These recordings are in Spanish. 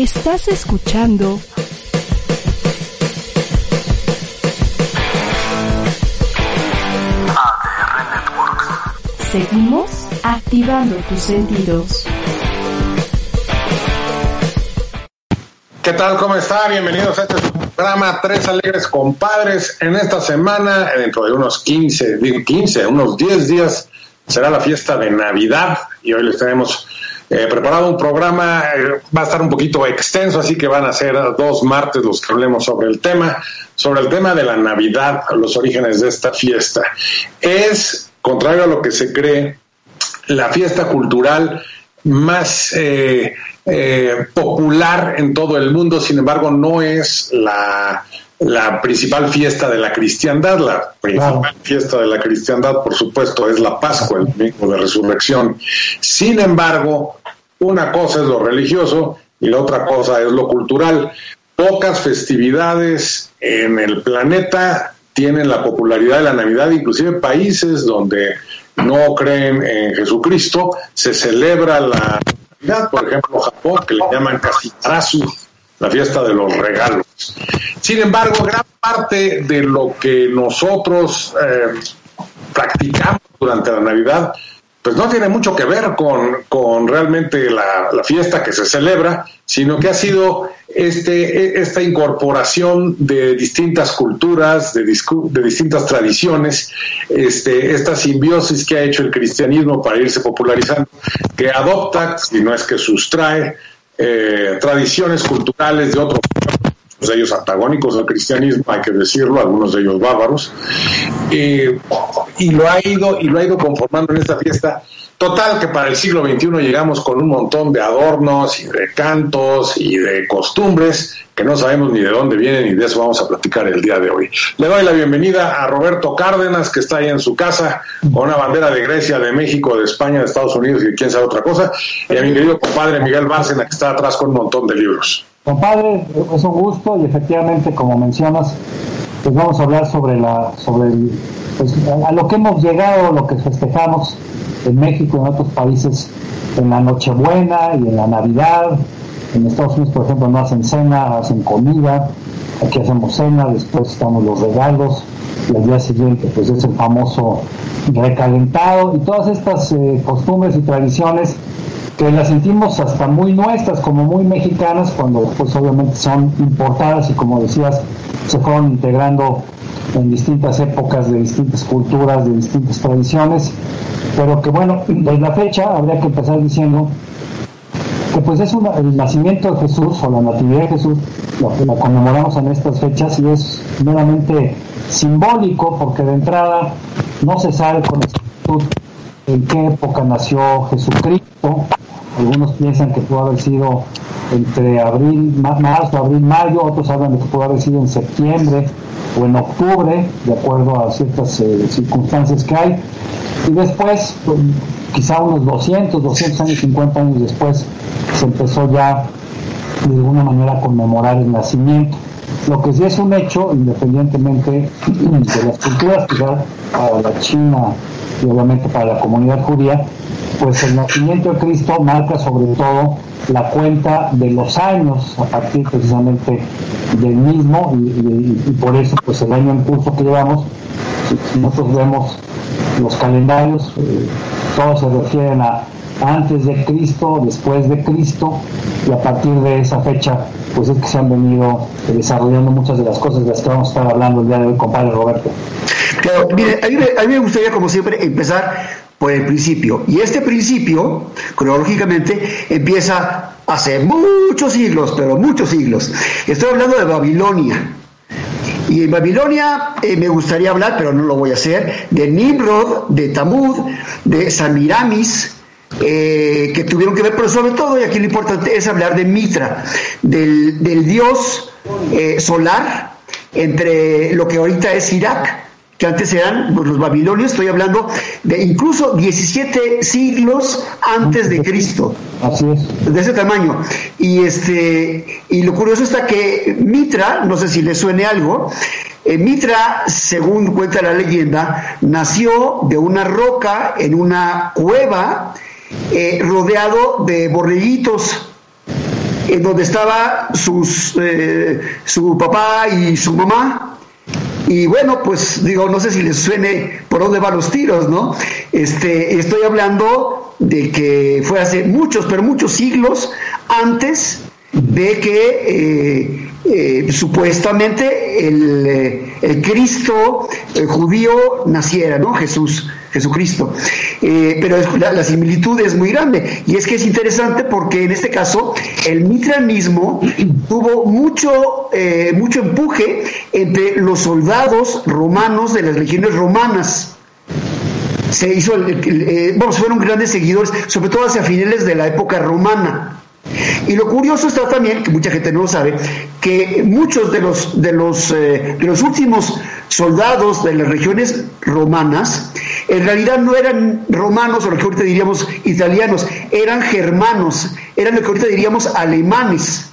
Estás escuchando ADR Networks. Seguimos activando tus sentidos. ¿Qué tal? ¿Cómo está? Bienvenidos a este programa Tres Alegres Compadres. En esta semana, dentro de unos 15, digo 15, unos 10 días, será la fiesta de Navidad y hoy les tenemos eh, preparado un programa, eh, va a estar un poquito extenso, así que van a ser dos martes los que hablemos sobre el tema, sobre el tema de la Navidad, los orígenes de esta fiesta. Es, contrario a lo que se cree, la fiesta cultural más eh, eh, popular en todo el mundo, sin embargo, no es la, la principal fiesta de la cristiandad. La principal fiesta de la cristiandad, por supuesto, es la Pascua, el domingo de resurrección. Sin embargo, una cosa es lo religioso y la otra cosa es lo cultural. Pocas festividades en el planeta tienen la popularidad de la Navidad, inclusive países donde no creen en Jesucristo, se celebra la Navidad, por ejemplo Japón, que le llaman Kasitarasu, la fiesta de los regalos. Sin embargo, gran parte de lo que nosotros eh, practicamos durante la Navidad, pues no tiene mucho que ver con, con realmente la, fiesta que se celebra, sino que ha sido este, esta incorporación de distintas culturas, de, de distintas tradiciones, este, esta simbiosis que ha hecho el cristianismo para irse popularizando, que adopta, si no es que sustrae, eh, tradiciones culturales de otros de ellos antagónicos al cristianismo, hay que decirlo, algunos de ellos bárbaros, eh, y lo ha ido y lo ha ido conformando en esta fiesta. Total que para el siglo XXI llegamos con un montón de adornos y de cantos y de costumbres que no sabemos ni de dónde vienen y de eso vamos a platicar el día de hoy. Le doy la bienvenida a Roberto Cárdenas que está ahí en su casa con una bandera de Grecia, de México, de España, de Estados Unidos y de quién sabe otra cosa, y a mi querido compadre Miguel Bárcena que está atrás con un montón de libros. Compadre, es un gusto y efectivamente, como mencionas, pues vamos a hablar sobre la, sobre pues, a, a lo que hemos llegado, lo que festejamos en México y en otros países en la Nochebuena y en la Navidad. En Estados Unidos, por ejemplo, no hacen cena, hacen comida. Aquí hacemos cena, después estamos los regalos y al día siguiente, pues es el famoso recalentado y todas estas eh, costumbres y tradiciones que las sentimos hasta muy nuestras, como muy mexicanas, cuando pues obviamente son importadas y como decías, se fueron integrando en distintas épocas, de distintas culturas, de distintas tradiciones, pero que bueno, desde la fecha habría que empezar diciendo que pues es una- el nacimiento de Jesús o la natividad de Jesús, lo que la conmemoramos en estas fechas y es meramente simbólico porque de entrada no se sabe con exactitud en qué época nació Jesucristo. Algunos piensan que pudo haber sido entre abril, ma- marzo, abril, mayo, otros hablan de que pudo haber sido en septiembre o en octubre, de acuerdo a ciertas eh, circunstancias que hay. Y después, pues, quizá unos 200, 200 años, 50 años después, se empezó ya de alguna manera a conmemorar el nacimiento. Lo que sí es un hecho, independientemente de las culturas, quizá para la China y obviamente para la comunidad judía, pues el nacimiento de Cristo marca sobre todo la cuenta de los años a partir precisamente del mismo y, por eso pues el año en curso que llevamos, nosotros vemos los calendarios, eh, todos se refieren a antes de Cristo, después de Cristo, y a partir de esa fecha, pues es que se han venido desarrollando muchas de las cosas de las que vamos a estar hablando el día de hoy, compadre Roberto. Claro, mire, a mí me gustaría, como siempre, empezar por el principio. Y este principio, cronológicamente, empieza hace muchos siglos, pero muchos siglos. Estoy hablando de Babilonia. Y en Babilonia eh, me gustaría hablar, pero no lo voy a hacer, de Nimrod, de Tamud, de Samiramis, eh, que tuvieron que ver, pero sobre todo, y aquí lo importante es hablar de Mitra, del, del dios eh, solar entre lo que ahorita es Irak, que antes eran pues, los babilonios, estoy hablando de incluso 17 siglos antes de Cristo Así es. de ese tamaño. Y este y lo curioso está que Mitra, no sé si le suene algo, eh, Mitra, según cuenta la leyenda, nació de una roca en una cueva eh, rodeado de borreguitos. en donde estaba sus, eh, su papá y su mamá. Y bueno, pues digo, no sé si les suene por dónde van los tiros, ¿no? Este, estoy hablando de que fue hace muchos, pero muchos siglos antes de que eh, eh, supuestamente el, eh, el Cristo judío naciera, ¿no? Jesús, Jesucristo. pero la, similitud es muy grande y es que es interesante porque en este caso el mitranismo tuvo mucho, mucho empuje entre los soldados romanos de las legiones romanas se hizo, el, bueno, fueron grandes seguidores, sobre todo hacia finales de la época romana. Y lo curioso está también, que mucha gente no lo sabe, que muchos de los, de los, eh, de los últimos soldados de las regiones romanas, en realidad no eran romanos o lo que ahorita diríamos italianos, eran germanos, eran lo que ahorita diríamos alemanes,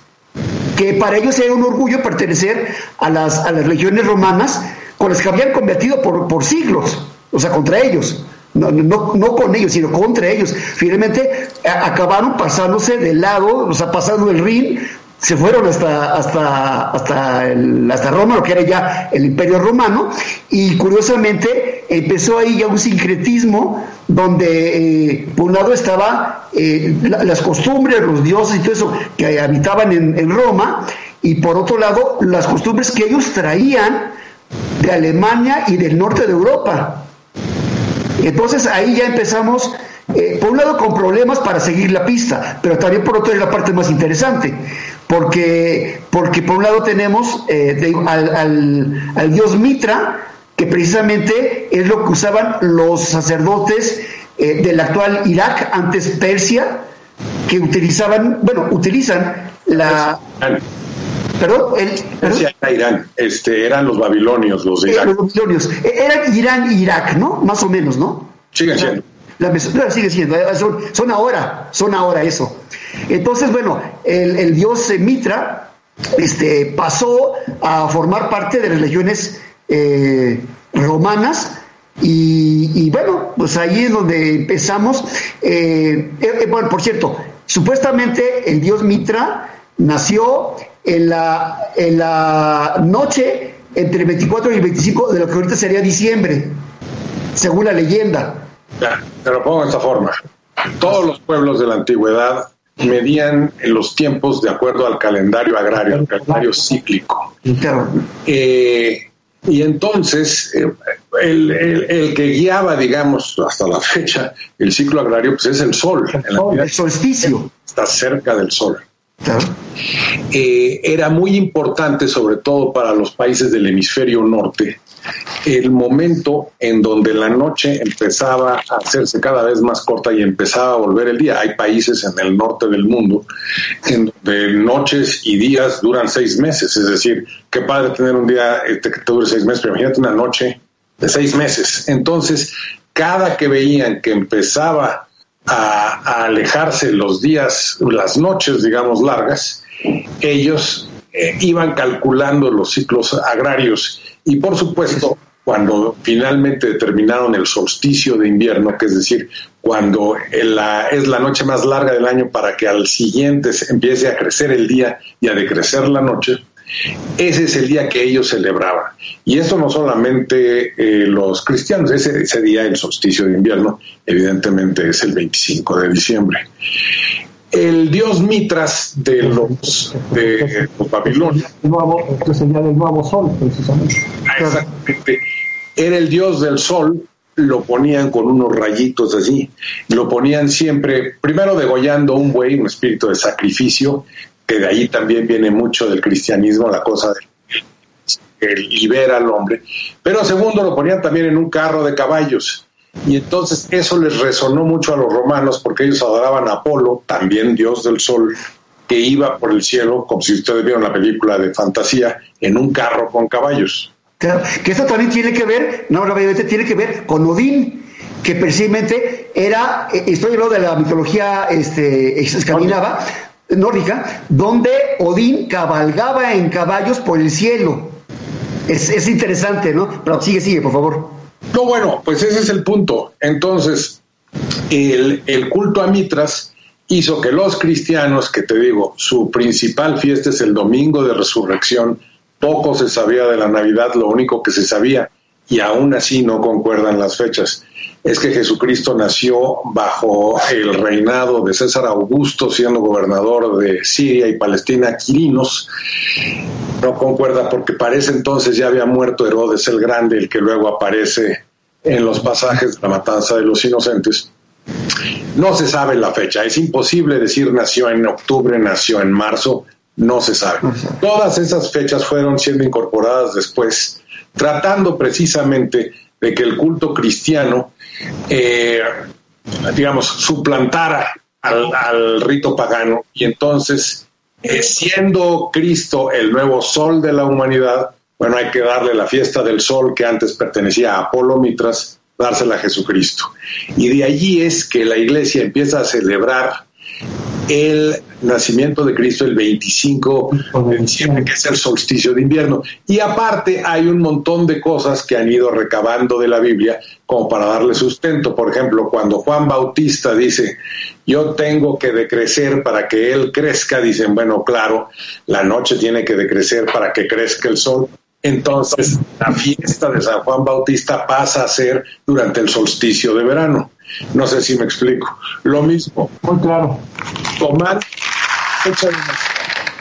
que para ellos era un orgullo pertenecer a las, a las romanas con las que habían convertido por, por siglos, o sea, contra ellos no, no, no con ellos, sino contra ellos. Finalmente acabaron pasándose del lado, o sea, pasando el Rin, se fueron hasta hasta hasta hasta Roma, lo que era ya el Imperio Romano, y curiosamente empezó ahí ya un sincretismo donde eh, por un lado estaba eh, las costumbres, los dioses y todo eso que habitaban en Roma, y por otro lado las costumbres que ellos traían de Alemania y del norte de Europa. Entonces ahí ya empezamos, eh, por un lado con problemas para seguir la pista, pero también por otro es la parte más interesante, porque, porque por un lado tenemos eh, al, dios Mitra, que precisamente es lo que usaban los sacerdotes eh, del actual Irak, antes Persia, que utilizaban, bueno, utilizan la... Perdón, el, Era Irán, este, eran los babilonios, los de Irak. los babilonios. E, eran Irán y Irak, ¿no? Más o menos, ¿no? Sigue siendo. La, sigue siendo, eh, son, ahora, son ahora eso. Entonces, bueno, el, dios Mitra este, pasó a formar parte de las legiones eh, romanas y, bueno, pues ahí es donde empezamos. Eh, bueno, por cierto, supuestamente el dios Mitra nació en la, en la noche entre el 24 y el 25 de lo que ahorita sería diciembre, según la leyenda. Ya, te lo pongo de esta forma. Todos los pueblos de la antigüedad medían los tiempos de acuerdo al calendario agrario, al calendario cíclico. Eh, y entonces, eh, el, el, que guiaba, digamos, hasta la fecha, el ciclo agrario, pues es el sol. el solsticio. Está cerca del sol. Eh, era muy importante, sobre todo para los países del hemisferio norte, el momento en donde la noche empezaba a hacerse cada vez más corta y empezaba a volver el día. Hay países en el norte del mundo en donde noches y días duran seis meses, es decir, qué padre tener un día este, que te dure seis meses, pero imagínate una noche de seis meses. Entonces, cada que veían que empezaba a, alejarse los días, las noches, digamos, largas, ellos eh, iban calculando los ciclos agrarios. Y, por supuesto, cuando finalmente determinaron el solsticio de invierno, que es decir, cuando es la noche más larga del año para que al siguiente empiece a crecer el día y a decrecer la noche, ese es el día que ellos celebraban. Y esto no solamente eh, los cristianos, ese, ese día, el solsticio de invierno, evidentemente es el 25 de diciembre. El dios Mitras de los, de los babilonios. es el día del nuevo sol, precisamente. Exactamente. Era el dios del sol, lo ponían con unos rayitos así, lo ponían siempre, primero degollando un buey, un espíritu de sacrificio, que de ahí también viene mucho del cristianismo, la cosa de que libera al hombre, pero segundo lo ponían también en un carro de caballos. Y entonces eso les resonó mucho a los romanos porque ellos adoraban a Apolo, también dios del sol, que iba por el cielo, como si ustedes vieron la película de fantasía, en un carro con caballos. Claro, que esto también tiene que ver, no, obviamente tiene que ver con Odín, que precisamente era, eh, estoy hablando de la mitología este, escandinava, nórdica, donde Odín cabalgaba en caballos por el cielo. Es, interesante, ¿no? Pero sigue, sigue, por favor. No, bueno, pues ese es el punto. Entonces, el, culto a Mitras hizo que los cristianos, que te digo, su principal fiesta es el domingo de resurrección, poco se sabía de la Navidad, lo único que se sabía, y aún así no concuerdan las fechas, es que Jesucristo nació bajo el reinado de César Augusto, siendo gobernador de Siria y Palestina, Quirinos. No concuerda porque parece entonces ya había muerto Herodes el Grande, el que luego aparece en los pasajes de la matanza de los inocentes. No se sabe la fecha, es imposible decir nació en octubre, nació en marzo, no se sabe. Todas esas fechas fueron siendo incorporadas después, tratando precisamente de que el culto cristiano, eh, digamos, suplantara al, rito pagano y entonces, eh, siendo Cristo el nuevo sol de la humanidad, bueno, hay que darle la fiesta del sol que antes pertenecía a Apolo Mitras, dársela a Jesucristo. Y de allí es que la iglesia empieza a celebrar el nacimiento de Cristo el 25 de diciembre, que es el solsticio de invierno. Y aparte hay un montón de cosas que han ido recabando de la Biblia como para darle sustento. Por ejemplo, cuando Juan Bautista dice, yo tengo que decrecer para que Él crezca, dicen, bueno, claro, la noche tiene que decrecer para que crezca el sol. Entonces, la fiesta de San Juan Bautista pasa a ser durante el solsticio de verano. No sé si me explico. Lo mismo. Muy claro. Tomar fecha de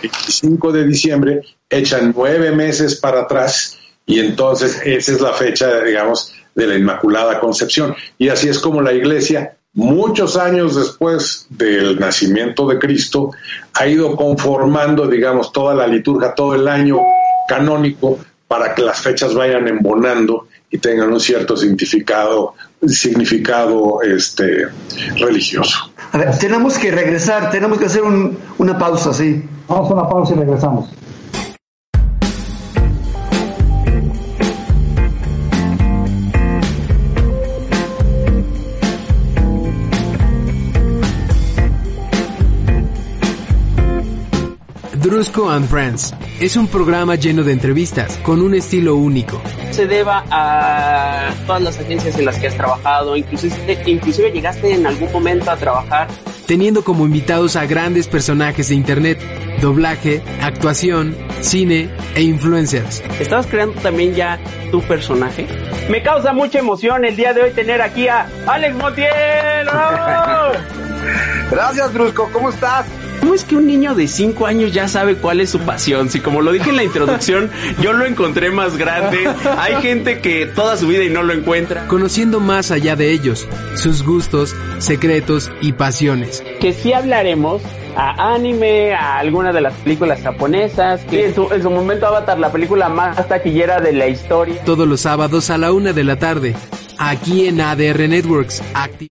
25 de diciembre, echan nueve meses para atrás y entonces esa es la fecha, digamos, de la Inmaculada Concepción. Y así es como la Iglesia, muchos años después del nacimiento de Cristo, ha ido conformando, digamos, toda la liturgia, todo el año canónico para que las fechas vayan embonando y tengan un cierto significado, significado este, religioso. A ver, tenemos que regresar, tenemos que hacer un, una pausa, sí. Vamos a una pausa y regresamos. Drusco and Friends es un programa lleno de entrevistas con un estilo único. Se deba a todas las agencias en las que has trabajado, inclusive, inclusive llegaste en algún momento a trabajar. Teniendo como invitados a grandes personajes de internet, doblaje, actuación, cine e influencers. ¿Estabas creando también ya tu personaje? Me causa mucha emoción el día de hoy tener aquí a Alex Montiel. Gracias, Brusco. ¿Cómo estás? ¿Cómo es que un niño de 5 años ya sabe cuál es su pasión? Si como lo dije en la introducción, yo lo encontré más grande. Hay gente que toda su vida y no lo encuentra. Conociendo más allá de ellos, sus gustos, secretos y pasiones. Que sí hablaremos a anime, a alguna de las películas japonesas, que en su, en su momento Avatar, la película más taquillera de la historia. Todos los sábados a la una de la tarde, aquí en ADR Networks. Acti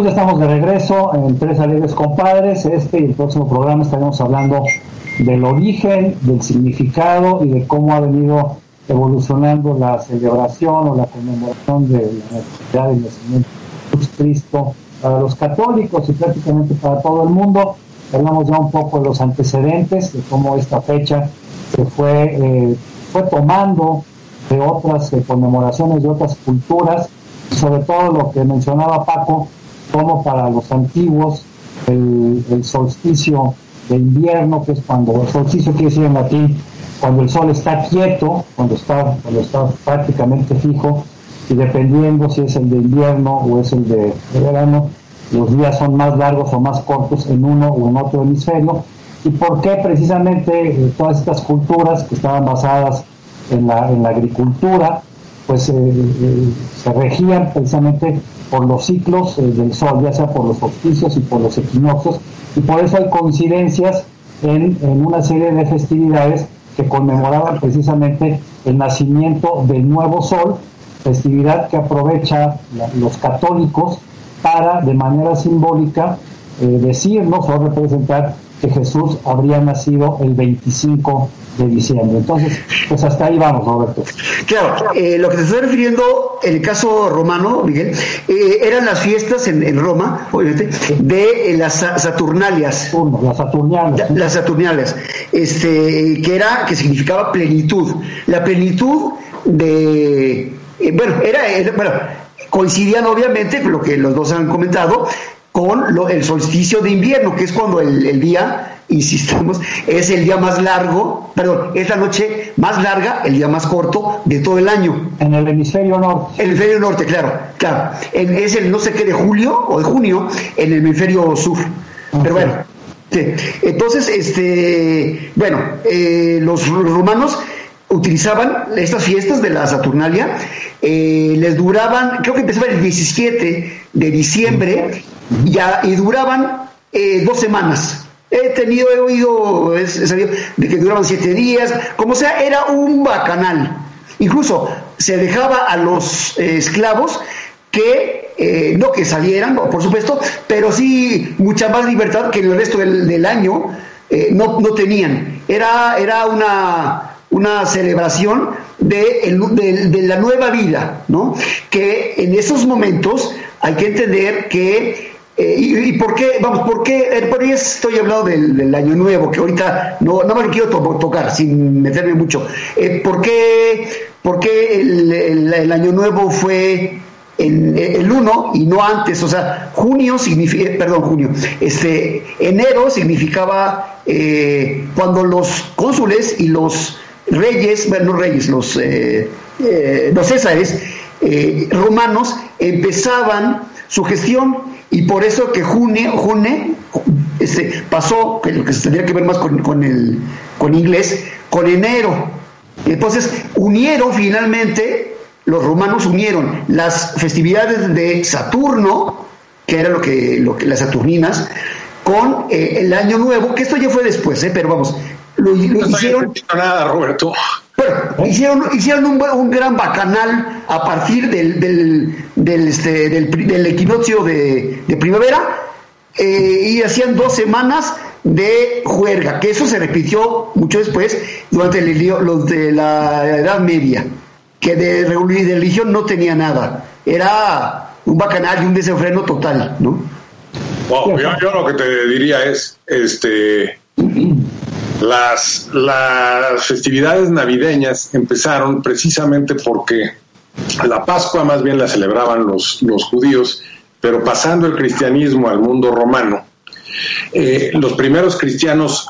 Pues ya estamos de regreso en Tres Alegres Compadres. Este y el próximo programa estaremos hablando del origen, del significado y de cómo ha venido evolucionando la celebración o la conmemoración de la natividad del nacimiento de Cristo para los católicos y prácticamente para todo el mundo. Hablamos ya un poco de los antecedentes, de cómo esta fecha se fue, eh, fue tomando de otras conmemoraciones de otras culturas, sobre todo lo que mencionaba Paco, como para los antiguos el, solsticio de invierno, que es cuando el solsticio quiere decir en latín, cuando el sol está quieto, cuando está, cuando está prácticamente fijo, y dependiendo si es el de invierno o es el de, verano, los días son más largos o más cortos en uno o en otro hemisferio. ¿Y por qué precisamente eh, todas estas culturas que estaban basadas en la, en la agricultura, pues eh, eh, se regían precisamente por los ciclos eh, del Sol, ya sea por los solsticios y por los equinoccios, y por eso hay coincidencias en, una serie de festividades que conmemoraban precisamente el nacimiento del nuevo Sol, festividad que aprovecha los católicos para, de manera simbólica, eh, decirnos o representar que Jesús habría nacido el 25 de diciembre. Entonces, pues hasta ahí vamos, Roberto. Claro, eh, lo que te estoy refiriendo en el caso romano, Miguel, eh, eran las fiestas en, en Roma, obviamente, de eh, las sa- Saturnalias. Uno, las Saturnianas. Las Saturnales, este, que era, que significaba plenitud. La plenitud de, bueno, era, era- bueno, coincidían obviamente con lo que los dos han comentado, con lo- el solsticio de invierno, que es cuando el, el día, insistimos, es el día más largo, perdón, es la noche más larga, el día más corto de todo el año. En el hemisferio norte. El hemisferio norte, claro, claro. En- es el no sé qué de julio o de junio en el hemisferio sur. Pero bueno, sí. entonces, este, bueno, eh, los romanos utilizaban estas fiestas de la Saturnalia, eh, les duraban, creo que empezaban el 17 de diciembre ya, y duraban eh, dos semanas. He tenido, he oído, he sabido de que duraban siete días, como sea, era un bacanal. Incluso se dejaba a los eh, esclavos que, eh, no que salieran, por supuesto, pero sí mucha más libertad que en el resto del, año eh, no, no tenían. Era, era una, una celebración de, el- de la nueva vida, ¿no? Que en esos momentos hay que entender que eh, y, y por qué, vamos, por qué, eh, por ahí estoy hablando del, año nuevo, que ahorita no, no me lo quiero to- tocar sin meterme mucho. Eh, ¿Por qué, por qué el, año nuevo fue eh, el 1 y no antes? O sea, junio significa, perdón, junio, este, enero significaba cuando los cónsules y los reyes, bueno, no reyes, los, eh, los césares romanos empezaban su gestión y por eso que junio, junio este, pasó, que lo que se tendría que ver más con, con el con inglés, con enero. Entonces unieron finalmente, los romanos unieron las festividades de Saturno, que era lo que, lo que las Saturninas, con eh, el año nuevo, que esto ya fue después, eh, pero vamos, lo, lo No hicieron nada, Roberto. Bueno, hicieron, un, gran bacanal a partir del, este, equinoccio de, primavera eh, y hacían dos semanas de juerga, que eso se repitió mucho después durante los de la Edad Media, que de religión no tenía nada, era un bacanal y un desenfreno total, ¿no? Yo, yo lo que te diría es, este, las, las festividades navideñas empezaron precisamente porque la Pascua más bien la celebraban los, los judíos, pero pasando el cristianismo al mundo romano, eh, los primeros cristianos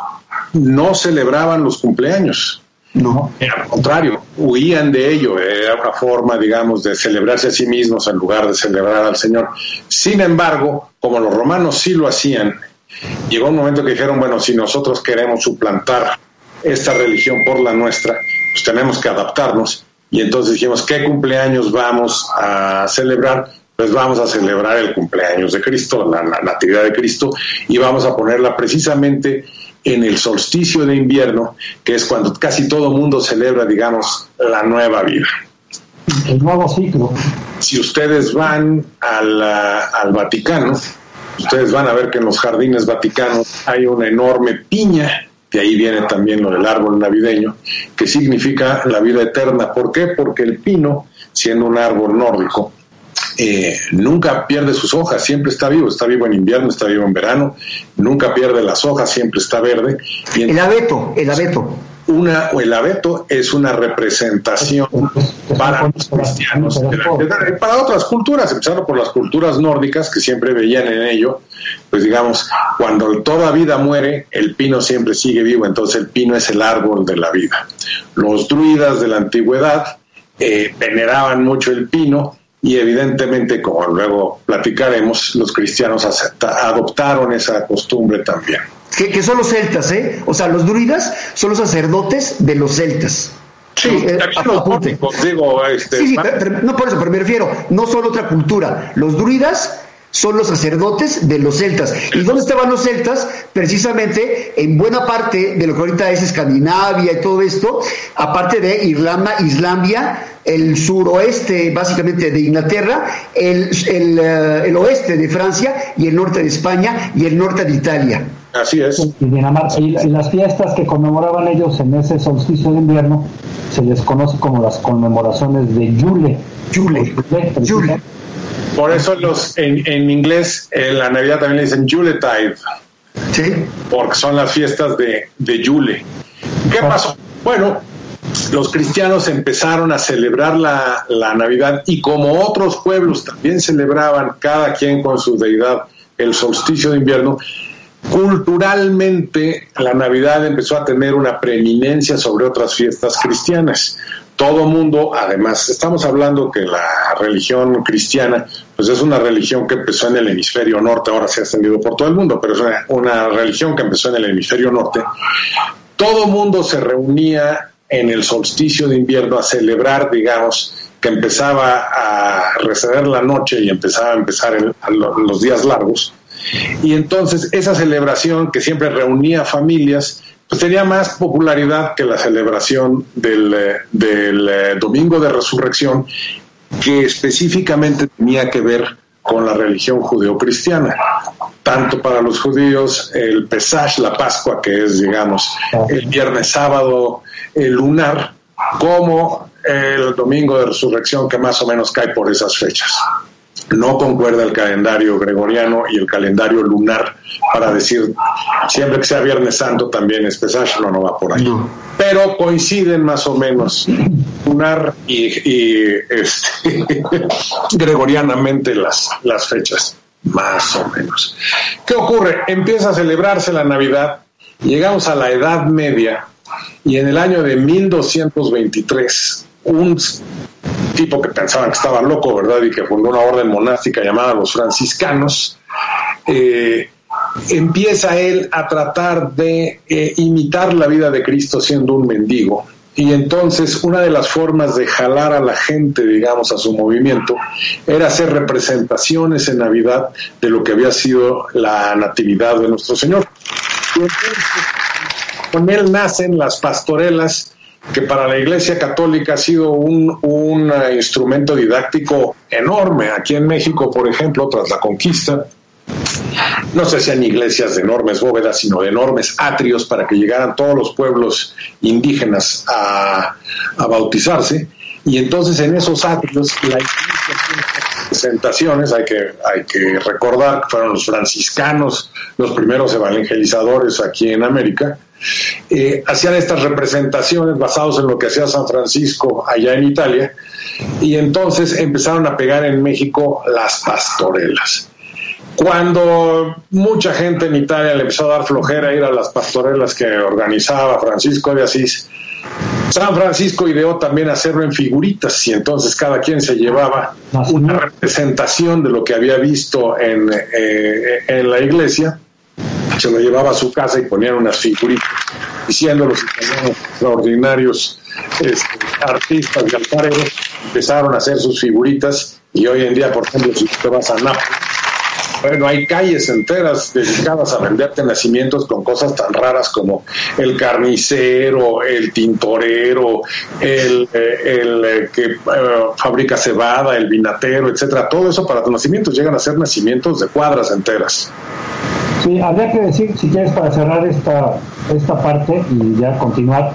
no celebraban los cumpleaños. No. Al contrario, huían de ello, era una forma, digamos, de celebrarse a sí mismos en lugar de celebrar al Señor. Sin embargo, como los romanos sí lo hacían, llegó un momento que dijeron, bueno, si nosotros queremos suplantar esta religión por la nuestra, pues tenemos que adaptarnos. Y entonces dijimos, ¿qué cumpleaños vamos a celebrar? Pues vamos a celebrar el cumpleaños de Cristo, la, la natividad de Cristo, y vamos a ponerla precisamente en el solsticio de invierno, que es cuando casi todo mundo celebra, digamos, la nueva vida. El nuevo ciclo. Si ustedes van al, al Vaticano, ustedes van a ver que en los jardines vaticanos hay una enorme piña, de ahí viene también lo del árbol navideño, que significa la vida eterna. ¿Por qué? Porque el pino, siendo un árbol nórdico, eh, nunca pierde sus hojas, siempre está vivo, está vivo en invierno, está vivo en verano, nunca pierde las hojas, siempre está verde. Y El abeto, el abeto. Una, o el abeto es una representación para los cristianos, de la- para otras culturas, empezando por las culturas nórdicas que siempre veían en ello, pues digamos, cuando toda vida muere, el pino siempre sigue vivo, entonces el pino es el árbol de la vida. Los druidas de la antigüedad eh, veneraban mucho el pino y evidentemente, como luego platicaremos, los cristianos acepta- adoptaron esa costumbre también. Que, que son los celtas, ¿eh? O sea, los druidas son los sacerdotes de los celtas. Sí, eh, también los nórdicos, digo, este, Sí, sí, pero no por eso, pero me refiero, no son otra cultura. Los druidas son los sacerdotes de los celtas. ¿Y dónde estaban los celtas? Precisamente en buena parte de lo que ahorita es Escandinavia y todo esto, aparte de Irlanda, Islandia, el suroeste básicamente de Inglaterra, el, el, eh, el oeste de Francia y el norte de España y el norte de Italia. Así es. Y Dinamarca. Y, y las fiestas que conmemoraban ellos en ese solsticio de invierno se les conoce como las conmemoraciones de Yule. Yule. precisamente. Yule. Por eso los en, en inglés en la Navidad también le dicen Yuletide, ¿Sí? porque son las fiestas de, de Yule. ¿Qué pasó? Bueno, los cristianos empezaron a celebrar la, la Navidad y como otros pueblos también celebraban cada quien con su deidad el solsticio de invierno, culturalmente la Navidad empezó a tener una preeminencia sobre otras fiestas cristianas. Todo mundo, además, estamos hablando que la religión cristiana, pues es una religión que empezó en el hemisferio norte, ahora se ha extendido por todo el mundo, pero es una, religión que empezó en el hemisferio norte. Todo mundo se reunía en el solsticio de invierno a celebrar, digamos, que empezaba a receder la noche y empezaba a empezar los días largos. Y entonces esa celebración que siempre reunía familias, pues tenía más popularidad que la celebración del, eh, del eh, Domingo de Resurrección, que específicamente tenía que ver con la religión judeocristiana. Tanto para los judíos el Pesach, la Pascua, que es, digamos, el viernes sábado el lunar, como el Domingo de Resurrección, que más o menos cae por esas fechas no concuerda el calendario gregoriano y el calendario lunar para decir siempre que sea Viernes Santo también es Pesach, no, no va por ahí. No. Pero coinciden más o menos lunar y, y, este, gregorianamente las, las fechas, más o menos. ¿Qué ocurre? Empieza a celebrarse la Navidad, llegamos a la Edad Media y en el año de 1223 un tipo que pensaban que estaba loco, ¿verdad? Y que fundó una orden monástica llamada los franciscanos, eh, empieza él a tratar de eh, imitar la vida de Cristo siendo un mendigo. Y entonces una de las formas de jalar a la gente, digamos, a su movimiento, era hacer representaciones en Navidad de lo que había sido la natividad de nuestro Señor. Y entonces, con él nacen las pastorelas, que para la Iglesia Católica ha sido un, un uh, instrumento didáctico enorme. Aquí en México, por ejemplo, tras la conquista, no se hacían iglesias de enormes bóvedas, sino de enormes atrios para que llegaran todos los pueblos indígenas a bautizarse. Y entonces en esos atrios la presentaciones, hay que, hay que recordar que fueron los franciscanos los primeros evangelizadores aquí en América, eh, hacían estas representaciones basados en lo que hacía San Francisco allá en Italia, y entonces empezaron a pegar en México las pastorelas. Cuando mucha gente en Italia le empezó a dar flojera ir a las pastorelas que organizaba Francisco de Asís, San Francisco ideó también hacerlo en figuritas y entonces cada quien se llevaba una representación de lo que había visto en, eh, en la iglesia, se lo llevaba a su casa y ponían unas figuritas, diciendo los italianos extraordinarios este, artistas y alfareros empezaron a hacer sus figuritas y hoy en día, por ejemplo, si te vas a Nápoles, bueno, hay calles enteras dedicadas a venderte nacimientos con cosas tan raras como el carnicero, el tintorero, el, eh, eh, que eh, fabrica cebada, el vinatero, etcétera. Todo eso para tus nacimientos llegan a ser nacimientos de cuadras enteras. Sí, habría que decir, si quieres, para cerrar esta, esta parte y ya continuar,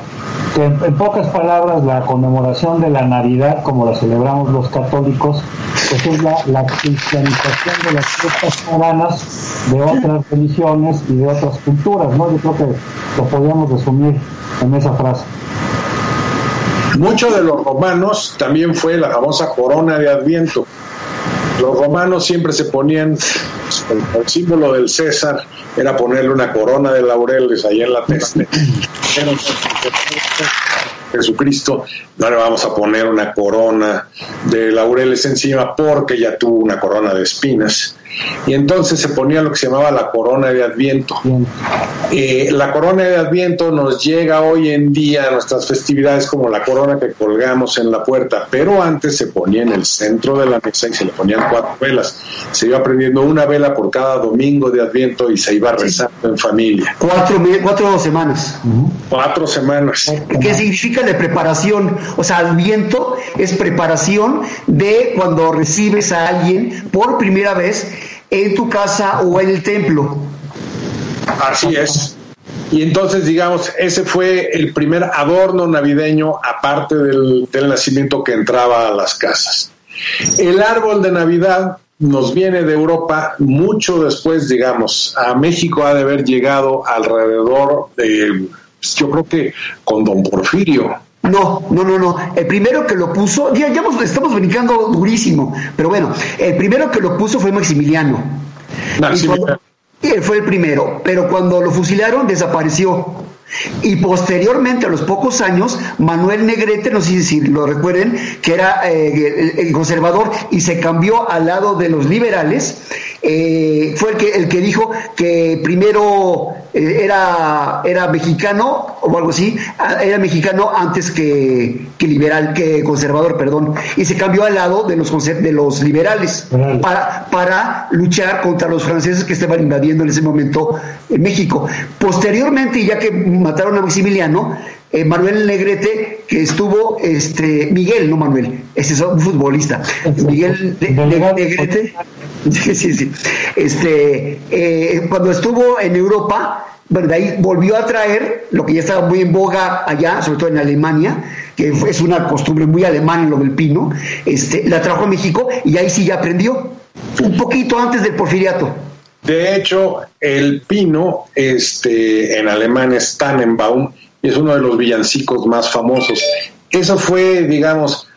que en, pocas palabras la conmemoración de la Navidad, como la celebramos los católicos, pues es la, la cristianización de las fiestas paganas de otras religiones y de otras culturas, ¿no? Yo creo que lo podríamos resumir en esa frase. Mucho de los romanos también fue la famosa corona de Adviento. Los romanos siempre se ponían, el, símbolo del César era ponerle una corona de laureles ahí en la testa. Jesucristo, no le vamos a poner una corona de laureles encima porque ya tuvo una corona de espinas. Y entonces se ponía lo que se llamaba la corona de Adviento. Eh, la corona de Adviento nos llega hoy en día a nuestras festividades como la corona que colgamos en la puerta, pero antes se ponía en el centro de la mesa y se le ponían cuatro velas. Se iba prendiendo una vela por cada domingo de Adviento y se iba rezando en familia. Cuatro, cuatro semanas. Cuatro semanas. ¿Qué significa de preparación? O sea, Adviento es preparación de cuando recibes a alguien por primera vez en tu casa o en el templo. Así es. Y entonces, digamos, ese fue el primer adorno navideño, aparte del, del nacimiento que entraba a las casas. El árbol de Navidad nos viene de Europa mucho después, digamos. A México ha de haber llegado alrededor de, yo creo que con don Porfirio. No, no, no, no. El primero que lo puso, ya, estamos brincando durísimo, pero bueno, el primero que lo puso fue Maximiliano. Y Maximiliano. cuando- y él fue el primero, pero cuando lo fusilaron desapareció. Y posteriormente, a los pocos años, Manuel Negrete, no sé si lo recuerden, que era eh, el, conservador y se cambió al lado de los liberales, eh, fue el que, el que dijo que primero eh, era, era mexicano o algo así, ah, era mexicano antes que, que liberal, que conservador, perdón, y se cambió al lado de los, de los liberales Liberales. para, para luchar contra los franceses que estaban invadiendo en ese momento en México. Posteriormente, ya que mataron a Maximiliano, eh, Manuel Negrete, que estuvo, este, Miguel, no Manuel, ese es un futbolista, Miguel de- de- Delegado. Negrete, sí, sí, sí, este, eh, cuando estuvo en Europa, bueno, de ahí volvió a traer lo que ya estaba muy en boga allá, sobre todo en Alemania, que es una costumbre muy alemana lo del pino, este, la trajo a México y ahí sí ya aprendió, un poquito antes del porfiriato. De hecho, el pino, este, en alemán es Tannenbaum, y es uno de los villancicos más famosos. Eso fue, digamos,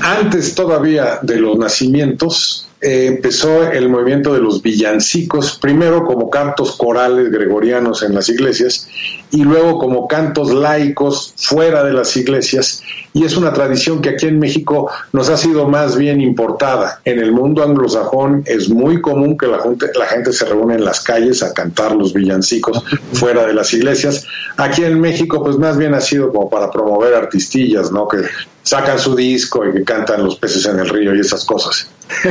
antes todavía de los nacimientos, eh, empezó el movimiento de los villancicos, primero como cantos corales gregorianos en las iglesias y luego como cantos laicos fuera de las iglesias. Y es una tradición que aquí en México nos ha sido más bien importada. En el mundo anglosajón es muy común que la gente, la gente se reúne en las calles a cantar los villancicos fuera de las iglesias. Aquí en México, pues más bien ha sido como para promover artistillas, ¿no? Que sacan su disco y que cantan los peces en el río y esas cosas.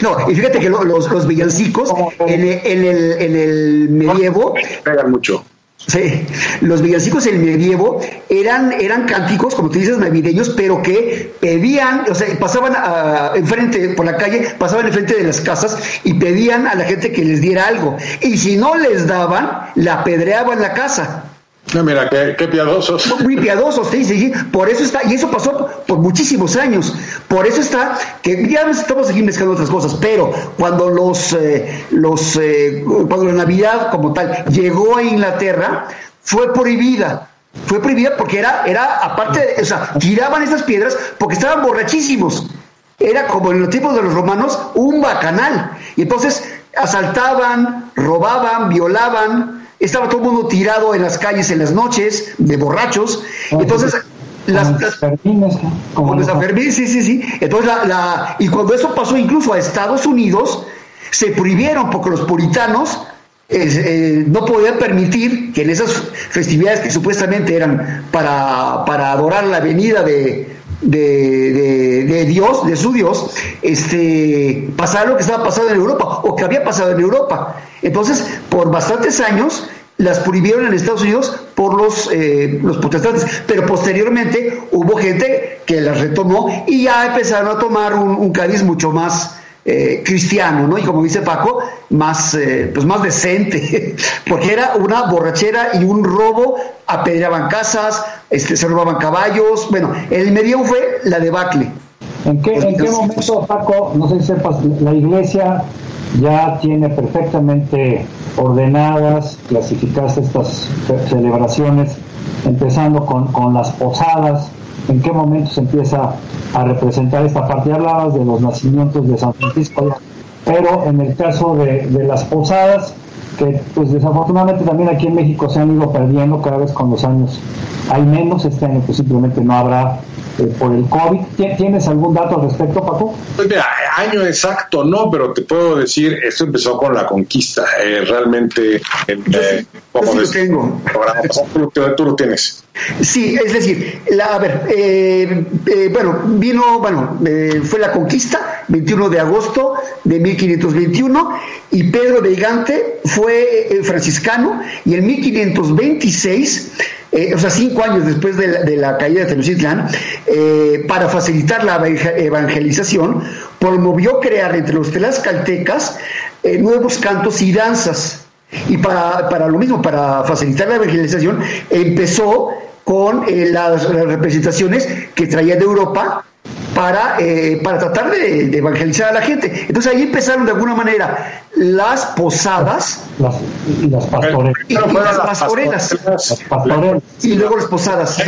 No, y fíjate que lo- los, los villancicos en el, en el, en el medievo, Pegan mucho. sí, los villancicos en el medievo eran, eran cánticos, como tú dices, navideños, pero que pedían, o sea, pasaban a- enfrente, por la calle, pasaban enfrente de las casas y pedían a la gente que les diera algo. Y si no les daban, la apedreaban la casa. No, mira, qué, qué piadosos. muy piadosos, sí, sí, sí. Por eso está, y eso pasó por muchísimos años. Por eso está, que ya nos estamos aquí mezclando otras cosas, pero cuando los, eh, los, eh, cuando la Navidad como tal llegó a Inglaterra, fue prohibida. Fue prohibida porque era, era aparte, o sea, tiraban esas piedras porque estaban borrachísimos. Era como en los tiempos de los romanos, un bacanal. Y entonces asaltaban, robaban, violaban, estaba todo el mundo tirado en las calles en las noches, de borrachos. Entonces, las, Como las- Fermines, ¿no? Como los- Fermín, sí, sí, sí. Entonces, la, la- y cuando eso pasó incluso a Estados Unidos, se prohibieron porque los puritanos eh, eh, no podían permitir que en esas festividades que supuestamente eran para, para adorar la venida de, de, de- de Dios, de su Dios, este, pasara lo que estaba pasando en Europa o que había pasado en Europa. Entonces, por bastantes años, las prohibieron en Estados Unidos por los, eh, los protestantes, pero posteriormente hubo gente que las retomó y ya empezaron a tomar un, un cariz mucho más eh, cristiano, ¿no? Y como dice Paco, más, eh, pues más decente, porque era una borrachera y un robo, apedreaban casas, este, se robaban caballos, bueno, el medievo fue la debacle. ¿En qué, ¿En qué momento, Paco, no sé si sepas, la iglesia ya tiene perfectamente ordenadas, clasificadas estas ce- celebraciones, empezando con, con las posadas? ¿En qué momento se empieza a representar esta parte? Hablabas de los nacimientos de San Francisco, pero en el caso de, de las posadas, que pues desafortunadamente también aquí en México se han ido perdiendo cada vez con los años. Hay menos, este año pues simplemente no habrá eh, por el COVID. ¿Tienes algún dato al respecto, Paco? Pues año exacto no, pero te puedo decir, esto empezó con la conquista. Eh, realmente, eh, como lo tengo. tú, lo tienes. Sí, es decir, la, a ver, eh, bueno, vino, bueno, fue la conquista, 21 de agosto de 1521, y Pedro de Gante fue franciscano, y en 1526 eh, o sea, cinco años después de la, caída de Tenochtitlán, eh, para facilitar la evangelización, promovió crear entre los telascaltecas eh, nuevos cantos y danzas. Y para, para lo mismo, para facilitar la evangelización, empezó con las representaciones que traía de Europa para, eh, para tratar de, evangelizar a la gente. Entonces ahí empezaron de alguna manera las posadas las, y las pastorelas. Y, las pastorelas. Y luego las posadas.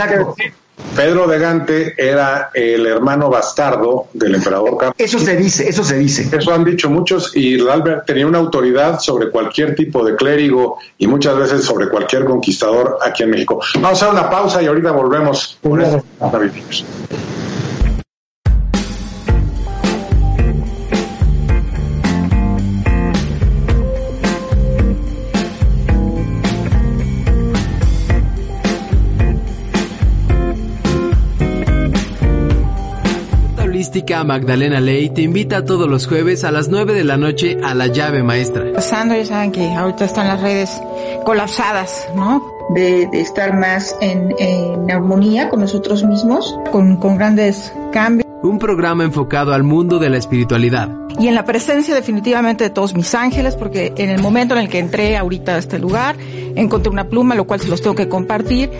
Pedro de Gante era el hermano bastardo del emperador Carlos. Eso se dice, eso se dice. Eso han dicho muchos y Albert tenía una autoridad sobre cualquier tipo de clérigo y muchas veces sobre cualquier conquistador aquí en México. Vamos a una pausa y ahorita volvemos. Por eso. Magdalena Ley te invita todos los jueves a las 9 de la noche a la llave maestra. Pasando, ya saben que ahorita están las redes colapsadas, ¿no? De, estar más en, armonía con nosotros mismos, con, con grandes cambios. Un programa enfocado al mundo de la espiritualidad. Y en la presencia definitivamente de todos mis ángeles, porque en el momento en el que entré ahorita a este lugar, encontré una pluma, lo cual se los tengo que compartir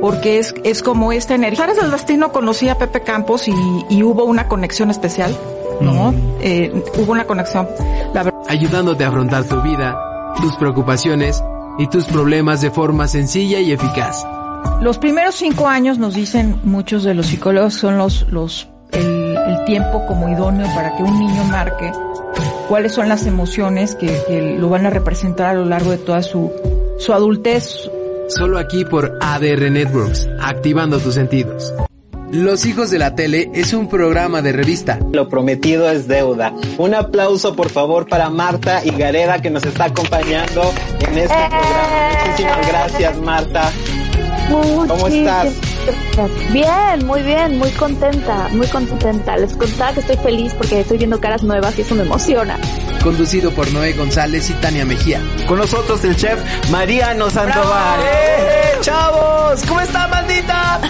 porque es, es como esta energía. ¿Sabes el destino? Conocí a Pepe Campos y, y hubo una conexión especial, ¿no? Eh, hubo una conexión. La Ayudándote a afrontar tu vida, tus preocupaciones y tus problemas de forma sencilla y eficaz. Los primeros cinco años nos dicen muchos de los psicólogos son los, los, el, el tiempo como idóneo para que un niño marque cuáles son las emociones que, que lo van a representar a lo largo de toda su, su adultez, Solo aquí por ADR Networks, activando tus sentidos. Los Hijos de la Tele es un programa de revista. Lo prometido es deuda. Un aplauso por favor para Marta y Gareda que nos está acompañando en este programa. Muchísimas gracias Marta. ¿Cómo estás? Bien, muy bien, muy contenta, muy contenta. Les contaba que estoy feliz porque estoy viendo caras nuevas y eso me emociona. Conducido por Noé González y Tania Mejía. Con nosotros el chef Mariano Santoval. ¡Eh, chavos! ¿Cómo está, maldita?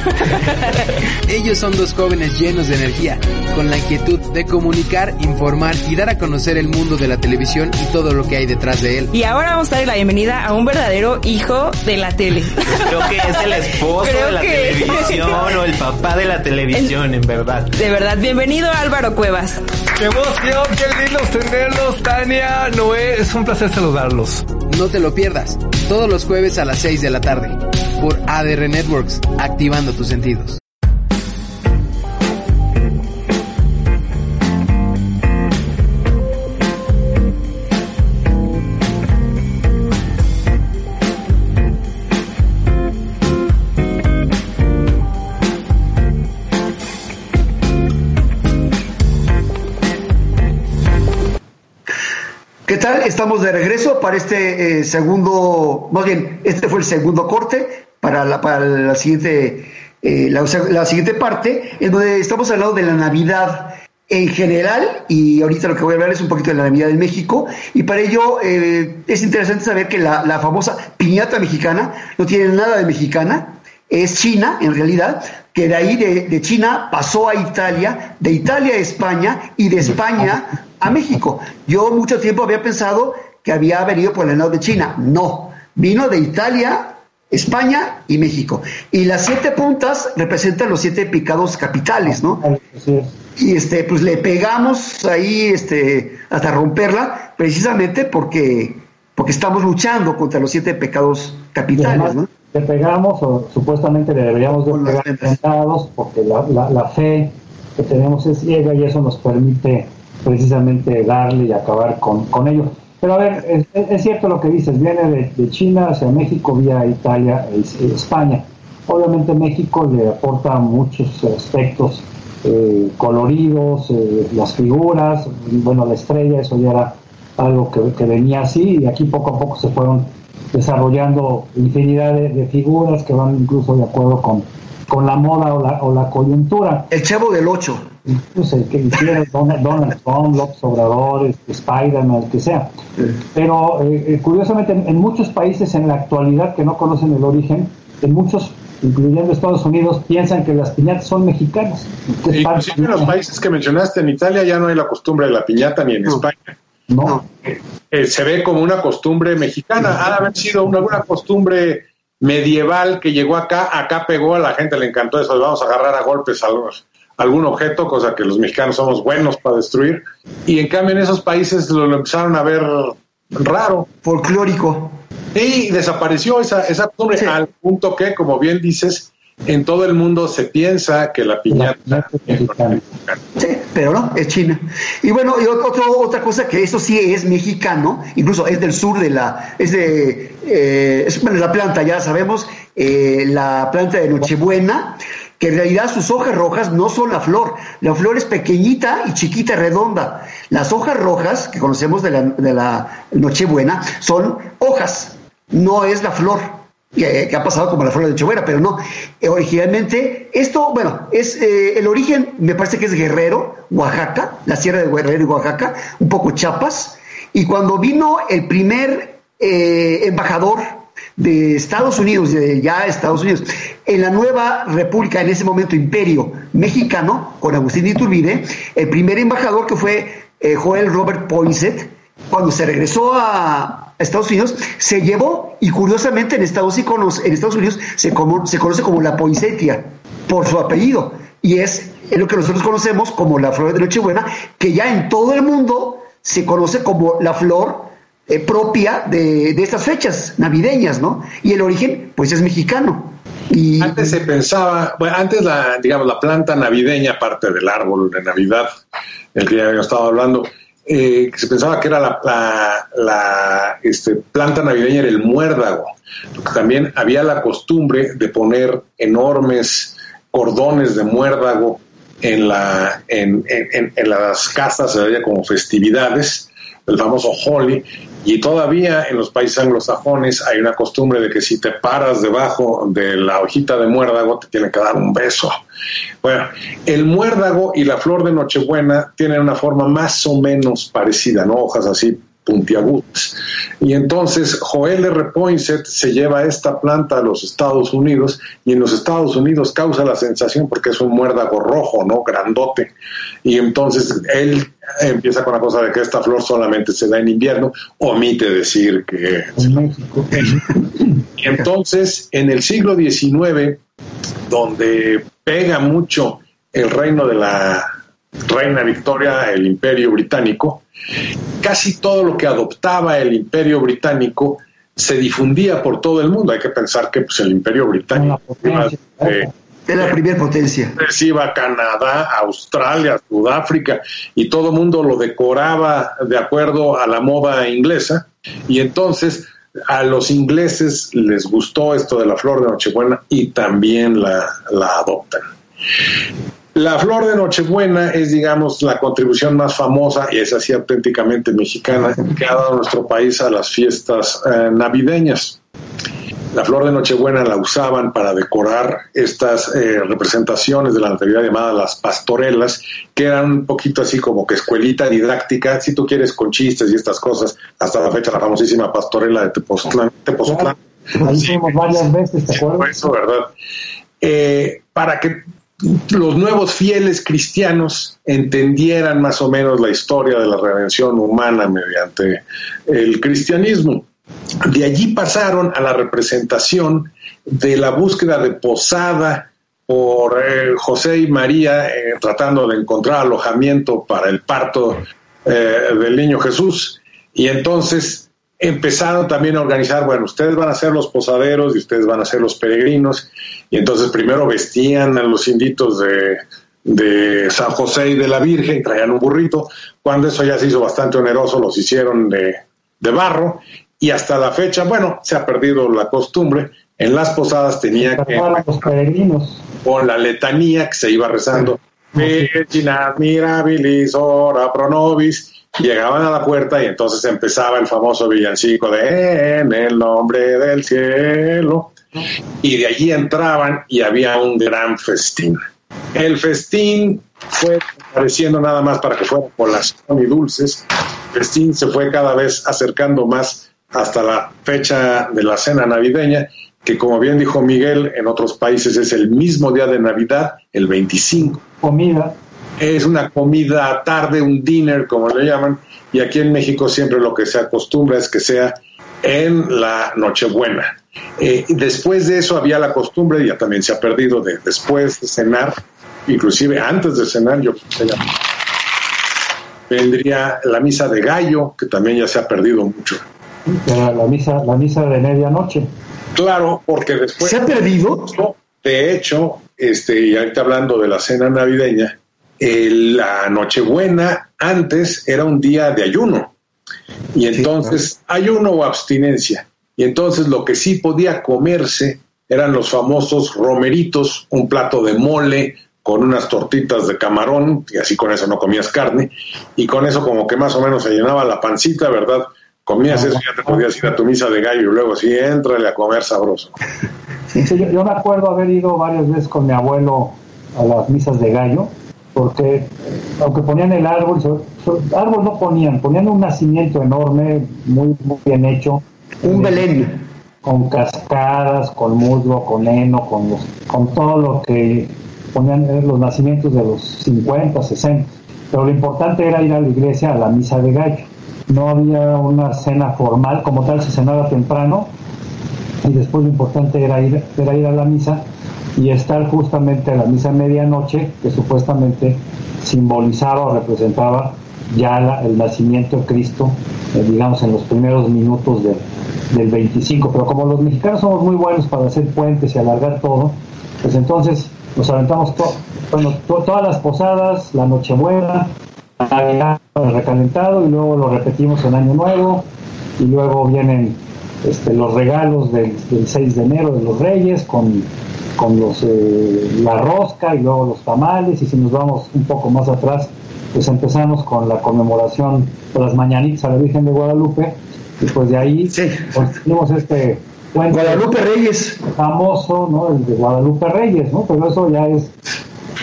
Ellos son dos jóvenes llenos de energía, con la inquietud de comunicar, informar y dar a conocer el mundo de la televisión y todo lo que hay detrás de él. Y ahora vamos a dar la bienvenida a un verdadero hijo de la tele. Creo que es el esposo de la televisión o el papá de la televisión, en verdad. De verdad, bienvenido Álvaro Cuevas. ¡Qué emoción! ¡Qué lindo tenerlos, Tania! Noé, es un placer saludarlos. No te lo pierdas, todos los jueves a las 6 de la tarde, por ADR Networks, activando tus sentidos. Estamos de regreso para este eh, segundo, más bien, este fue el segundo corte para la, para la siguiente, eh, la, siguiente parte, en donde estamos hablando de la Navidad en general, y ahorita lo que voy a hablar es un poquito de la Navidad en México, y para ello eh, es interesante saber que la, famosa piñata mexicana no tiene nada de mexicana, es China en realidad, que de ahí de China pasó a Italia, de Italia a España y de España a México. Yo mucho tiempo había pensado que había venido por el lado de China. No, vino de Italia, España y México. Y las siete puntas representan los siete picados capitales, ¿no? Y este, pues le pegamos ahí este, hasta romperla, precisamente porque, porque estamos luchando contra los siete pecados capitales, ¿no? Le pegamos, o supuestamente le deberíamos de pegar enfrentados, porque la, la, la fe que tenemos es ciega y eso nos permite precisamente darle y acabar con, con ello. Pero a ver, es, cierto lo que dices, viene de, de, China hacia México vía Italia e España. Obviamente México le aporta muchos aspectos eh, coloridos, eh, las figuras, bueno, la estrella, eso ya era algo que, que, venía así y aquí poco a poco se fueron desarrollando infinidad de, figuras que van incluso de acuerdo con, con la moda o la, o la coyuntura. El chavo del 8. Pues el que hiciera Donald, Donald Trump, López Obrador, este, Spider-Man, el que sea. Pero eh, curiosamente en, en, muchos países en la actualidad que no conocen el origen, en muchos, incluyendo Estados Unidos, piensan que las piñatas son mexicanas. Que Inclusive en los países que mencionaste, en Italia ya no hay la costumbre de la piñata ni en no. España. No. Eh, se ve como una costumbre mexicana. Ha de haber sido una, una costumbre medieval que llegó acá, acá pegó, a la gente le encantó eso, vamos a agarrar a golpes a los, algún objeto, cosa que los mexicanos somos buenos para destruir, y en cambio en esos países lo, lo empezaron a ver raro. Folclórico. Y desapareció esa, esa costumbre sí. al punto que, como bien dices, en todo el mundo se piensa que la piñata es mexicana. Sí, pero no, es China. Y bueno, y otro, otra cosa que eso sí es mexicano, incluso es del sur de la, es de, eh, es bueno, la planta, ya sabemos, eh, la planta de Nochebuena, que en realidad sus hojas rojas no son la flor, la flor es pequeñita y chiquita, redonda. Las hojas rojas que conocemos de la, de la Nochebuena son hojas, no es la flor que, que, ha pasado como la flor de Nochebuena, pero no. Eh, originalmente, esto, bueno, es eh, el origen, me parece que es Guerrero, Oaxaca, la sierra de Guerrero y Oaxaca, un poco Chiapas, y cuando vino el primer eh, embajador de Estados Unidos, de ya Estados Unidos, en la nueva república, en ese momento imperio mexicano, con Agustín de Iturbide, el primer embajador que fue eh, Joel Robert Poinsett, cuando se regresó a Estados Unidos, se llevó, y curiosamente en Estados, en Estados Unidos se, como, se conoce como la poinsettia, por su apellido, y es, es lo que nosotros conocemos como la flor de Nochebuena, que ya en todo el mundo se conoce como la flor eh, propia de, de, estas fechas navideñas, ¿no? Y el origen, pues es mexicano. Y, antes se pensaba, bueno, antes la, digamos, la planta navideña, parte del árbol de Navidad, el que ya habíamos estado hablando, eh, se pensaba que era la, la, la este, planta navideña, era el muérdago. También había la costumbre de poner enormes cordones de muérdago en, la, en, en, en las casas, se veía como festividades, el famoso Holly, y todavía en los países anglosajones hay una costumbre de que si te paras debajo de la hojita de muérdago te tiene que dar un beso. Bueno, el muérdago y la flor de Nochebuena tienen una forma más o menos parecida, ¿no? Hojas así puntiagudas. Y entonces Joel R. Poinsett se lleva esta planta a los Estados Unidos y en los Estados Unidos causa la sensación porque es un muérdago rojo, ¿no? Grandote. Y entonces él empieza con la cosa de que esta flor solamente se da en invierno, omite decir que... Y entonces, en el siglo XIX, donde pega mucho el reino de la reina Victoria, el imperio británico, casi todo lo que adoptaba el imperio británico se difundía por todo el mundo. Hay que pensar que pues, el imperio británico... Eh, es la primera potencia. Iba Canadá, Australia, Sudáfrica, y todo el mundo lo decoraba de acuerdo a la moda inglesa. Y entonces a los ingleses les gustó esto de la flor de Nochebuena y también la, la adoptan. La flor de Nochebuena es, digamos, la contribución más famosa, y es así auténticamente mexicana, que ha dado nuestro país a las fiestas eh, navideñas. La flor de Nochebuena la usaban para decorar estas eh, representaciones de la Natividad llamadas las pastorelas, que eran un poquito así como que escuelita didáctica, si tú quieres con chistes y estas cosas, hasta la fecha la famosísima pastorela de Tepoztlán. Tepoztlán. Ahí fuimos varias veces, ¿te acuerdas? Eso, ¿verdad? Eh, para que los nuevos fieles cristianos entendieran más o menos la historia de la redención humana mediante el cristianismo. De allí pasaron a la representación de la búsqueda de posada por eh, José y María eh, tratando de encontrar alojamiento para el parto eh, del niño Jesús. Y entonces empezaron también a organizar, bueno, ustedes van a ser los posaderos y ustedes van a ser los peregrinos. Y entonces primero vestían a los inditos de, de San José y de la Virgen, traían un burrito. Cuando eso ya se hizo bastante oneroso, los hicieron de de barro y hasta la fecha, bueno, se ha perdido la costumbre. En las posadas tenía que los peregrinos. con la letanía que se iba rezando, Virgin admirabilis ora pro nobis, llegaban a la puerta y entonces empezaba el famoso villancico de En el nombre del cielo, y de allí entraban y había un gran festín. El festín fue apareciendo nada más para que fuera colación y dulces. El festín se fue cada vez acercando más hasta la fecha de la cena navideña, que como bien dijo Miguel, en otros países es el mismo día de Navidad, el 25. Comida. Es una comida tarde, un dinner, como le llaman, y aquí en México siempre lo que se acostumbra es que sea en la Nochebuena. Eh, después de eso había la costumbre, ya también se ha perdido, de después de cenar, inclusive antes de cenar, yo vendría la misa de gallo, que también ya se ha perdido mucho. Era la misa, la misa de medianoche. Claro, porque después... ¿Se ha perdido? De hecho, este, y ahorita hablando de la cena navideña, el- la Nochebuena antes era un día de ayuno. Y entonces, ayuno o abstinencia. Y entonces lo que sí podía comerse eran los famosos romeritos, un plato de mole con unas tortitas de camarón, y así con eso no comías carne, y con eso como que más o menos se llenaba la pancita, ¿verdad? Comías eso y ya te podías ir a tu misa de gallo y luego sí, éntrale a comer sabroso. Sí, yo, yo me acuerdo haber ido varias veces con mi abuelo a las misas de gallo, porque aunque ponían el árbol, so- so- árbol no ponían, ponían un nacimiento enorme, muy, muy bien hecho. Un Belén. Con cascadas, con musgo, con heno, con, los, con todo lo que ponían eh, los nacimientos de los 50, 60. Pero lo importante era ir a la iglesia a la misa de gallo. No había una cena formal, como tal se cenaba temprano, y después lo importante era ir, era ir a la misa y estar justamente a la misa medianoche, que supuestamente simbolizaba o representaba ya la- el nacimiento de Cristo, eh, digamos, en los primeros minutos del, del 25. Pero como los mexicanos somos muy buenos para hacer puentes y alargar todo, pues entonces nos aventamos todas las posadas, la Nochebuena, el recalentado y luego lo repetimos en Año Nuevo y luego vienen este, los regalos del, del 6 de enero de los Reyes con, con los, eh, la rosca y luego los tamales y si nos vamos un poco más atrás pues empezamos con la conmemoración de las mañanitas a la Virgen de Guadalupe y pues de ahí pues, tenemos este puente Guadalupe Reyes famoso ¿no? el de Guadalupe Reyes ¿no? pero eso ya es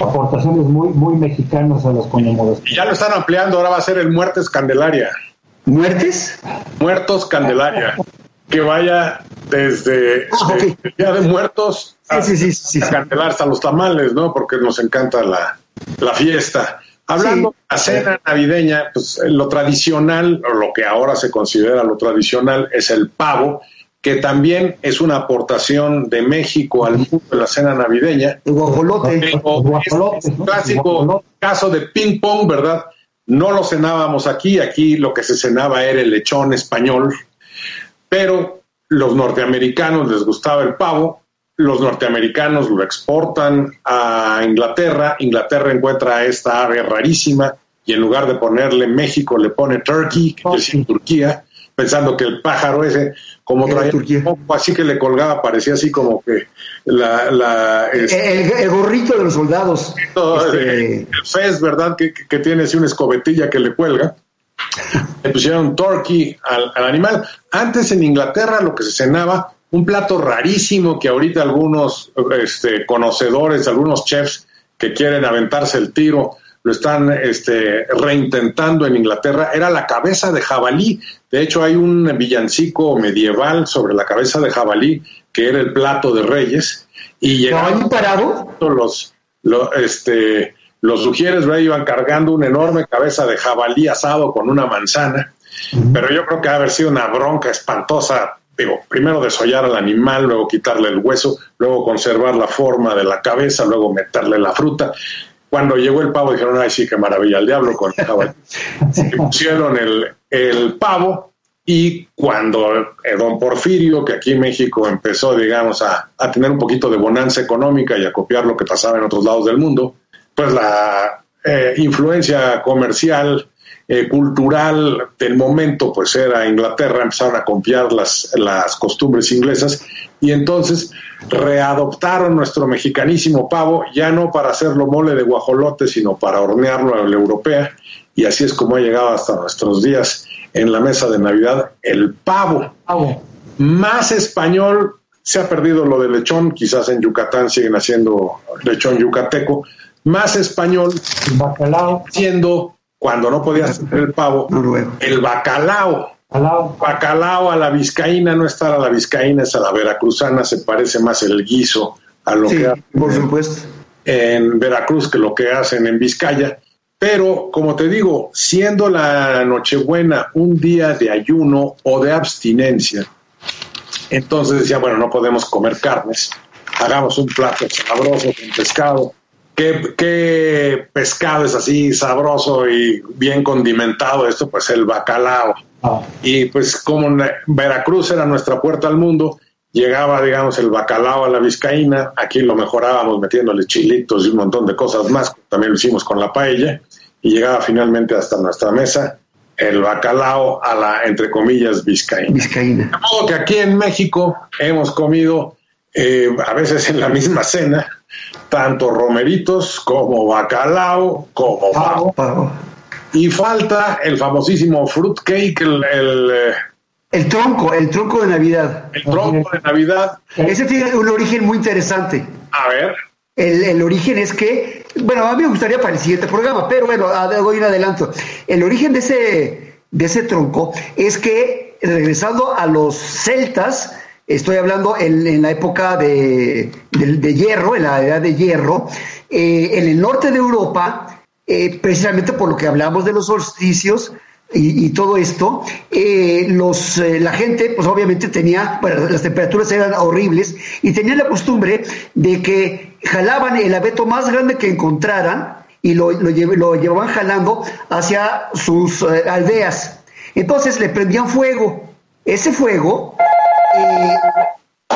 aportaciones muy muy mexicanas a las conmemoraciones Y ya lo están ampliando, ahora va a ser el Muertes Candelaria. ¿Muertes? Muertos Candelaria. Que vaya desde Ah, ok. el Día de Muertos a, Sí, sí, sí, sí, a hasta los tamales, ¿no? Porque nos encanta la, la fiesta. Hablando de la cena navideña, pues lo tradicional, o lo que ahora se considera lo tradicional, es el pavo, que también es una aportación de México al mundo de la cena navideña. El guajolote. Es un clásico caso de ping pong, ¿verdad? No lo cenábamos aquí, aquí lo que se cenaba era el lechón español, pero los norteamericanos les gustaba el pavo, los norteamericanos lo exportan a Inglaterra, Inglaterra encuentra esta ave rarísima y en lugar de ponerle México le pone Turkey, que quiere decir Turquía, pensando que el pájaro ese, como Era traía Turquía. un poco así que le colgaba, parecía así como que la... la este, El, el gorrito de los soldados. Este, el fez, ¿verdad? Que, que- que tiene así una escobetilla que le cuelga. Le pusieron turkey al, al animal. Antes en Inglaterra lo que se cenaba, un plato rarísimo que ahorita algunos este, conocedores, algunos chefs que quieren aventarse el tiro, lo están este, reintentando en Inglaterra, era la cabeza de jabalí. De hecho, hay un villancico medieval sobre la cabeza de jabalí, que era el plato de reyes. Y llegaban ¿Caballo parado? los, lo- este, los sugieres ¿verdad? iban cargando una enorme cabeza de jabalí asado con una manzana, pero yo creo que ha haber sido una bronca espantosa. Digo, primero desollar al animal, luego quitarle el hueso, luego conservar la forma de la cabeza, luego meterle la fruta. Cuando llegó el pavo dijeron, ay sí, qué maravilla, el diablo con el jabalí. Y pusieron el, el pavo y cuando eh, don Porfirio, que aquí en México empezó, digamos, a, a tener un poquito de bonanza económica y a copiar lo que pasaba en otros lados del mundo, pues la eh, influencia comercial eh, cultural del momento pues era Inglaterra, empezaron a copiar las, las costumbres inglesas y entonces readoptaron nuestro mexicanísimo pavo, ya no para hacerlo mole de guajolote, sino para hornearlo a la europea, y así es como ha llegado hasta nuestros días en la mesa de Navidad el pavo. Más español, se ha perdido lo de lechón, quizás en Yucatán siguen haciendo lechón yucateco, más español, bacalao, siendo cuando no podías hacer el pavo, el bacalao. Bacalao. a la vizcaína, no estar a la vizcaína, es a la veracruzana, se parece más el guiso a lo que hacen por supuesto. en Veracruz que lo que hacen en Vizcaya. Pero, como te digo, siendo la Nochebuena un día de ayuno o de abstinencia, entonces decía, bueno, no podemos comer carnes, hagamos un plato sabroso con pescado. ¿Qué, qué pescado es así sabroso y bien condimentado? Esto, pues el bacalao. Y pues como Veracruz era nuestra puerta al mundo, llegaba, digamos, el bacalao a la vizcaína, aquí lo mejorábamos metiéndole chilitos y un montón de cosas más, también lo hicimos con la paella, y llegaba finalmente hasta nuestra mesa el bacalao a la, entre comillas, vizcaína. Vizcaína. De modo que aquí en México hemos comido, eh, a veces en la misma cena, tanto romeritos como bacalao, como pavo. Y falta el famosísimo fruit cake, el, el, eh, el tronco, el tronco de Navidad. el tronco de Navidad. Ese tiene un origen muy interesante. A ver. El, el origen es que, bueno, a mí me gustaría para el siguiente programa, pero bueno, doy un adelanto. El origen de ese, de ese tronco es que, regresando a los celtas, estoy hablando en, la época de, hierro, en la edad de hierro, eh, en el norte de Europa, eh, precisamente por lo que hablamos de los solsticios, y, todo esto, eh, los, la gente, pues obviamente tenía, bueno, las temperaturas eran horribles y tenían la costumbre de que jalaban el abeto más grande que encontraran y lo, lo, lle- lo llevaban jalando hacia sus aldeas. Entonces le prendían fuego. Ese fuego, eh,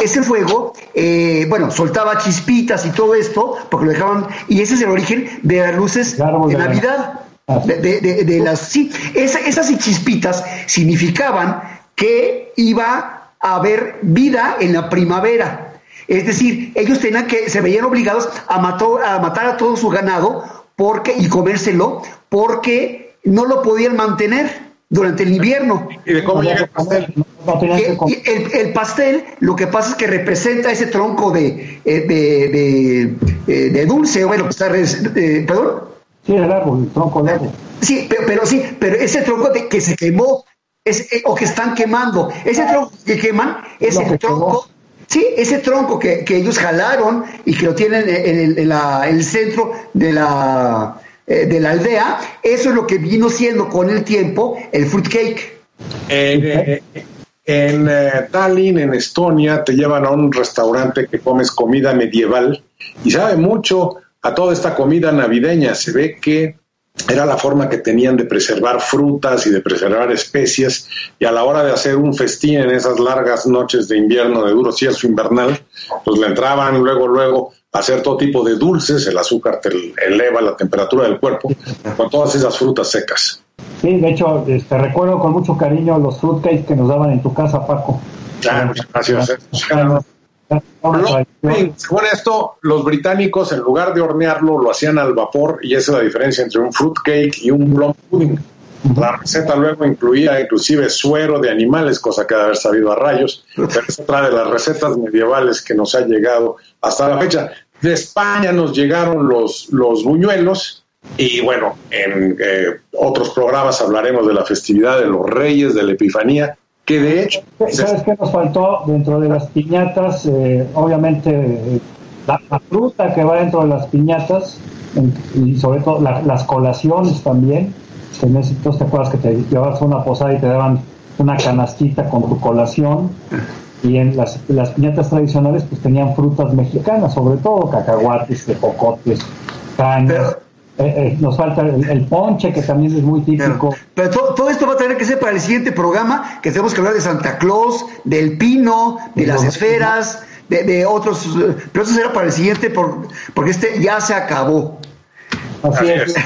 ese fuego, eh, bueno, soltaba chispitas y todo esto, porque lo dejaban, y ese es el origen de las luces de Navidad. De, de- de- de las sí, esa- esas chispitas significaban que iba a haber vida en la primavera. Es decir, ellos tenían que, se veían obligados a, mató- a matar a todo su ganado porque, y comérselo porque no lo podían mantener durante el invierno. ¿Y de cómo llega el pastel? El, el pastel lo que pasa es que representa ese tronco de, eh, de, de, eh, de dulce, bueno, que está res- eh, perdón. Sí, el árbol, el tronco de árbol. Sí, pero, pero sí, pero ese tronco de, que se quemó es, eh, o que están quemando, ese tronco que queman es Lo el que tronco, sí, ese tronco que, que ellos jalaron y que lo tienen en el, en la- en el centro de la, eh, de la aldea, eso es lo que vino siendo con el tiempo el fruit cake. Eh, eh, en Tallinn, en Estonia, te llevan a un restaurante que comes comida medieval y sabe mucho a toda esta comida navideña. Se ve que era la forma que tenían de preservar frutas y de preservar especias y a la hora de hacer un festín en esas largas noches de invierno, de duro cierzo invernal, pues le entraban luego, luego hacer todo tipo de dulces, el azúcar te eleva la temperatura del cuerpo con todas esas frutas secas. Sí, de hecho, este, recuerdo con mucho cariño los fruitcakes que nos daban en tu casa, Paco. Ah, muchas gracias. Sí, según esto, los británicos en lugar de hornearlo lo hacían al vapor y esa es la diferencia entre un fruit cake y un plum pudding. La receta luego incluía inclusive suero de animales, cosa que debe haber sabido a rayos, pero es otra de las recetas medievales que nos ha llegado hasta la fecha. De España nos llegaron los, los buñuelos y bueno, en eh, otros programas hablaremos de la festividad de los reyes, de la epifanía, que de hecho... ¿Sabes qué nos faltó dentro de las piñatas? Eh, obviamente, la, fruta que va dentro de las piñatas y sobre todo la- las colaciones también. Ese entonces te acuerdas que te llevabas a una posada y te daban una canastita con tu colación. Y en las, las piñatas tradicionales pues tenían frutas mexicanas, sobre todo cacahuates, tejocotes, cañas. Eh, eh, nos falta el, el ponche, que también es muy típico. Pero to- todo esto va a tener que ser para el siguiente programa, que tenemos que hablar de Santa Claus, del pino, de las esferas, de, de otros, pero eso será para el siguiente, por- porque este ya se acabó. Así es.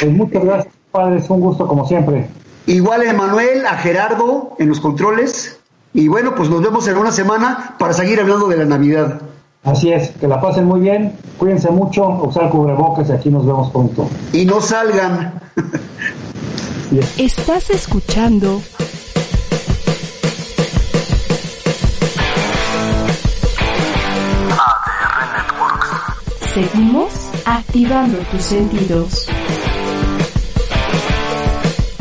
Pues muchas gracias. Padres, un gusto como siempre. Igual a Emanuel, a Gerardo en los controles. Y bueno, pues nos vemos en una semana para seguir hablando de la Navidad. Así es, que la pasen muy bien, cuídense mucho, usar cubrebocas y aquí nos vemos pronto. Y no salgan. Estás escuchando ADR Networks. Seguimos activando tus sentidos.